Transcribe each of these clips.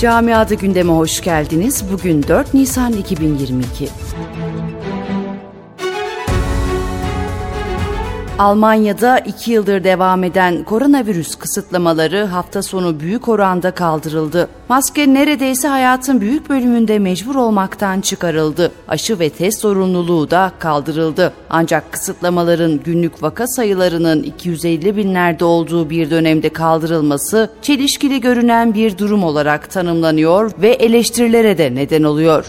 Camiada gündeme hoş geldiniz. Bugün 4 Nisan 2022. Almanya'da iki yıldır devam eden koronavirüs kısıtlamaları hafta sonu büyük oranda kaldırıldı. Maske neredeyse hayatın büyük bölümünde mecbur olmaktan çıkarıldı. Aşı ve test zorunluluğu da kaldırıldı. Ancak kısıtlamaların günlük vaka sayılarının 250 binlerde olduğu bir dönemde kaldırılması çelişkili görünen bir durum olarak tanımlanıyor ve eleştirilere de neden oluyor.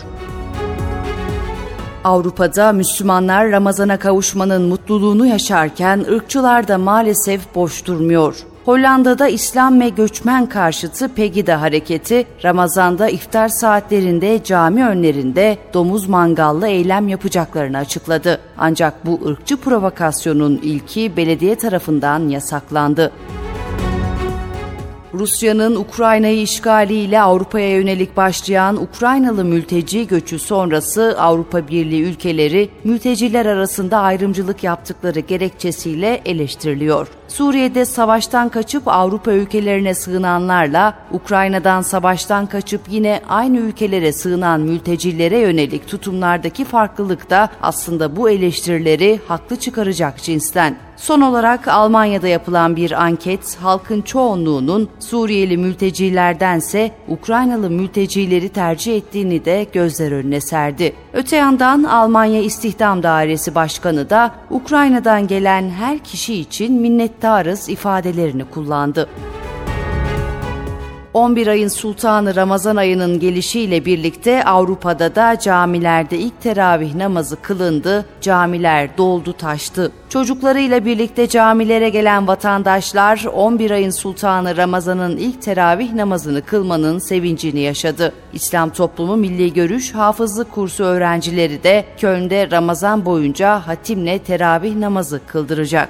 Avrupa'da Müslümanlar Ramazan'a kavuşmanın mutluluğunu yaşarken ırkçılar da maalesef boş durmuyor. Hollanda'da İslam ve göçmen karşıtı Pegida hareketi Ramazan'da iftar saatlerinde cami önlerinde domuz mangallı eylem yapacaklarını açıkladı. Ancak bu ırkçı provokasyonun ilki belediye tarafından yasaklandı. Rusya'nın Ukrayna'yı işgaliyle Avrupa'ya yönelik başlayan Ukraynalı mülteci göçü sonrası Avrupa Birliği ülkeleri mülteciler arasında ayrımcılık yaptıkları gerekçesiyle eleştiriliyor. Suriye'de savaştan kaçıp Avrupa ülkelerine sığınanlarla Ukrayna'dan savaştan kaçıp yine aynı ülkelere sığınan mültecilere yönelik tutumlardaki farklılık da aslında bu eleştirileri haklı çıkaracak cinsten. Son olarak Almanya'da yapılan bir anket halkın çoğunluğunun Suriyeli mültecilerdense Ukraynalı mültecileri tercih ettiğini de gözler önüne serdi. Öte yandan Almanya İstihdam Dairesi Başkanı da Ukrayna'dan gelen her kişi için minnettarız ifadelerini kullandı. 11 ayın sultanı Ramazan ayının gelişiyle birlikte Avrupa'da da camilerde ilk teravih namazı kılındı, camiler doldu taştı. Çocuklarıyla birlikte camilere gelen vatandaşlar 11 ayın sultanı Ramazan'ın ilk teravih namazını kılmanın sevincini yaşadı. İslam Toplumu Milli Görüş Hafızlık Kursu öğrencileri de Köln'de Ramazan boyunca hatimle teravih namazı kıldıracak.